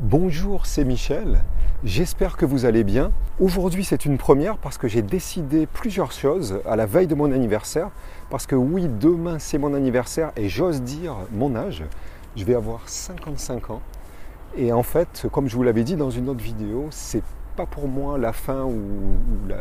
Bonjour, c'est Michel. J'espère que vous allez bien. Aujourd'hui, c'est une première parce que j'ai décidé plusieurs choses à la veille de mon anniversaire. Parce que oui, demain, c'est mon anniversaire et j'ose dire mon âge. Je vais avoir 55 ans. Et en fait, comme je vous l'avais dit dans une autre vidéo, c'est pas pour moi la fin ou, la,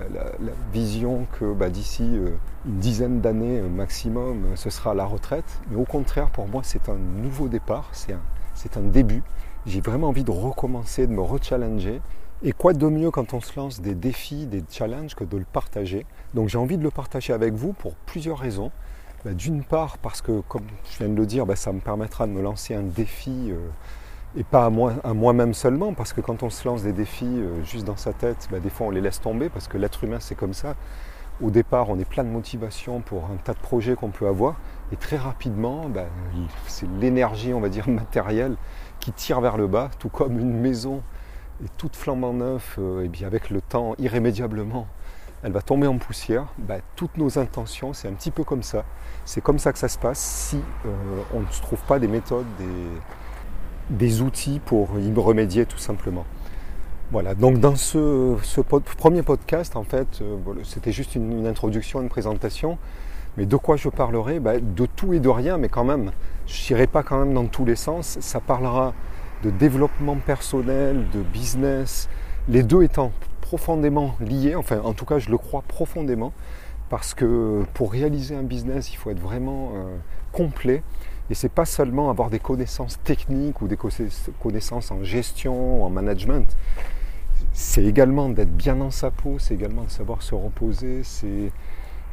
vision que bah, d'ici euh, une dizaine d'années maximum, ce sera la retraite. Mais au contraire, pour moi, c'est un nouveau départ, c'est un début. J'ai vraiment envie de recommencer, de me rechallenger. Et quoi de mieux quand on se lance des défis, des challenges que de le partager? Donc j'ai envie de le partager avec vous pour plusieurs raisons. Bah, d'une part parce que, comme je viens de le dire, bah, ça me permettra de me lancer un défi, euh, et pas à, moi, à moi-même seulement, parce que quand on se lance des défis euh, juste dans sa tête, bah, des fois on les laisse tomber, parce que l'être humain c'est comme ça. Au départ, on est plein de motivation pour un tas de projets qu'on peut avoir, et très rapidement, c'est l'énergie, on va dire, matérielle qui tire vers le bas, tout comme une maison est toute flambant neuf, euh, et bien avec le temps, irrémédiablement, elle va tomber en poussière. Bah, toutes nos intentions, c'est un petit peu comme ça. C'est comme ça que ça se passe si euh, on ne se trouve pas des méthodes, des, outils pour y remédier tout simplement. Voilà, donc dans ce, premier podcast, en fait, euh, c'était juste une, introduction, une présentation. Mais de quoi je parlerai? Bah, De tout et de rien, mais quand même, je n'irai pas quand même dans tous les sens. Ça parlera de développement personnel, de business, les deux étant profondément liés, enfin en tout cas je le crois profondément, parce que pour réaliser un business, il faut être vraiment euh, complet. Et c'est pas seulement avoir des connaissances techniques ou des connaissances en gestion, en management. C'est également d'être bien dans sa peau, c'est également de savoir se reposer,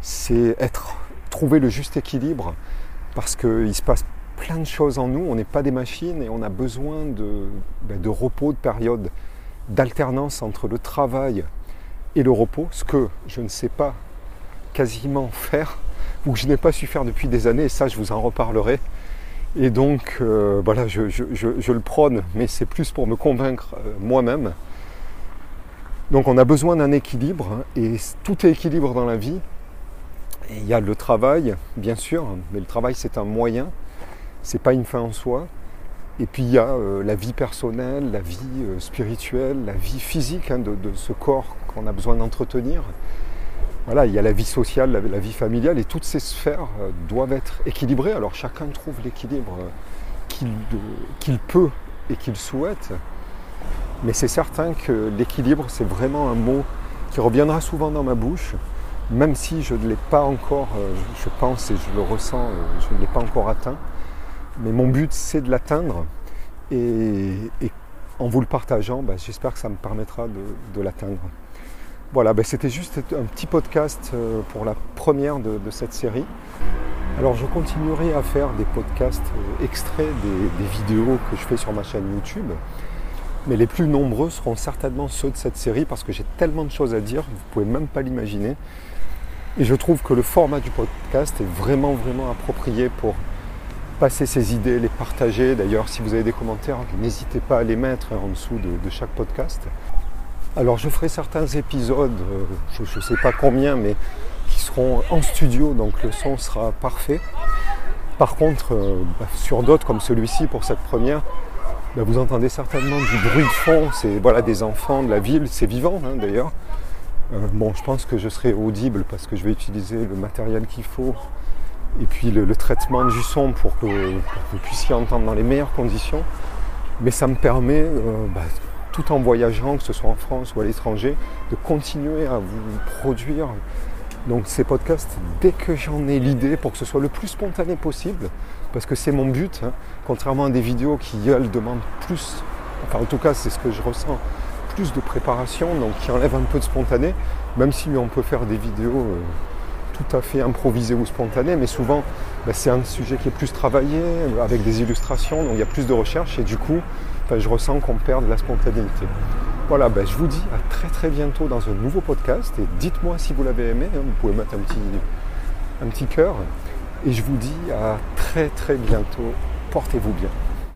c'est être trouver le juste équilibre parce qu'il se passe plein de choses en nous, on n'est pas des machines et on a besoin de, ben, de repos, de période, d'alternance entre le travail et le repos, ce que je ne sais pas quasiment faire ou que je n'ai pas su faire depuis des années, et ça je vous en reparlerai. Et donc euh, voilà, je, le prône, mais c'est plus pour me convaincre euh, moi-même. Donc on a besoin d'un équilibre, et tout est équilibre dans la vie, il y a le travail, bien sûr, mais le travail c'est un moyen, c'est pas une fin en soi. Et puis il y a euh, la vie personnelle, la vie euh, spirituelle, la vie physique hein, de, ce corps qu'on a besoin d'entretenir. Voilà, il y a la vie sociale, la, vie familiale, et toutes ces sphères euh, doivent être équilibrées. Alors chacun trouve l'équilibre qu'il peut et qu'il souhaite. Mais c'est certain que l'équilibre, c'est vraiment un mot qui reviendra souvent dans ma bouche même si je ne l'ai pas encore, euh, je pense et je le ressens, euh, je ne l'ai pas encore atteint. Mais mon but, c'est de l'atteindre. Et, en vous le partageant, bah, j'espère que ça me permettra de, l'atteindre. Voilà, bah, c'était juste un petit podcast euh, pour la première de, cette série. Alors je continuerai à faire des podcasts extraits des, des, vidéos que je fais sur ma chaîne YouTube. Mais les plus nombreux seront certainement ceux de cette série parce que j'ai tellement de choses à dire, vous pouvez même pas l'imaginer. Et je trouve que le format du podcast est vraiment, vraiment approprié pour passer ses idées, les partager. D'ailleurs, si vous avez des commentaires, n'hésitez pas à les mettre en dessous de, chaque podcast. Alors, je ferai certains épisodes, euh, je ne sais pas combien, mais qui seront en studio, donc le son sera parfait. Par contre, euh, bah, sur d'autres, comme celui-ci pour cette première, bah, vous entendez certainement du bruit de fond. C'est voilà, des enfants de la ville, c'est vivant hein, d'ailleurs. Euh, bon, je pense que je serai audible parce que je vais utiliser le matériel qu'il faut et puis le, traitement du son pour que, vous puissiez entendre dans les meilleures conditions. Mais ça me permet, euh, bah, tout en voyageant, que ce soit en France ou à l'étranger, de continuer à vous produire donc ces podcasts dès que j'en ai l'idée pour que ce soit le plus spontané possible, parce que c'est mon but, hein. contrairement à des vidéos qui elles demandent plus, enfin en tout cas c'est ce que je ressens, plus de préparation, donc qui enlève un peu de spontané, même si on peut faire des vidéos euh, tout à fait improvisées ou spontanées, mais souvent bah, c'est un sujet qui est plus travaillé, avec des illustrations, donc il y a plus de recherche, et du coup, je ressens qu'on perd de la spontanéité. Voilà, bah, je vous dis à très très bientôt dans un nouveau podcast, et dites-moi si vous l'avez aimé, hein, vous pouvez mettre un petit, un petit cœur, et je vous dis à très très bientôt, portez-vous bien.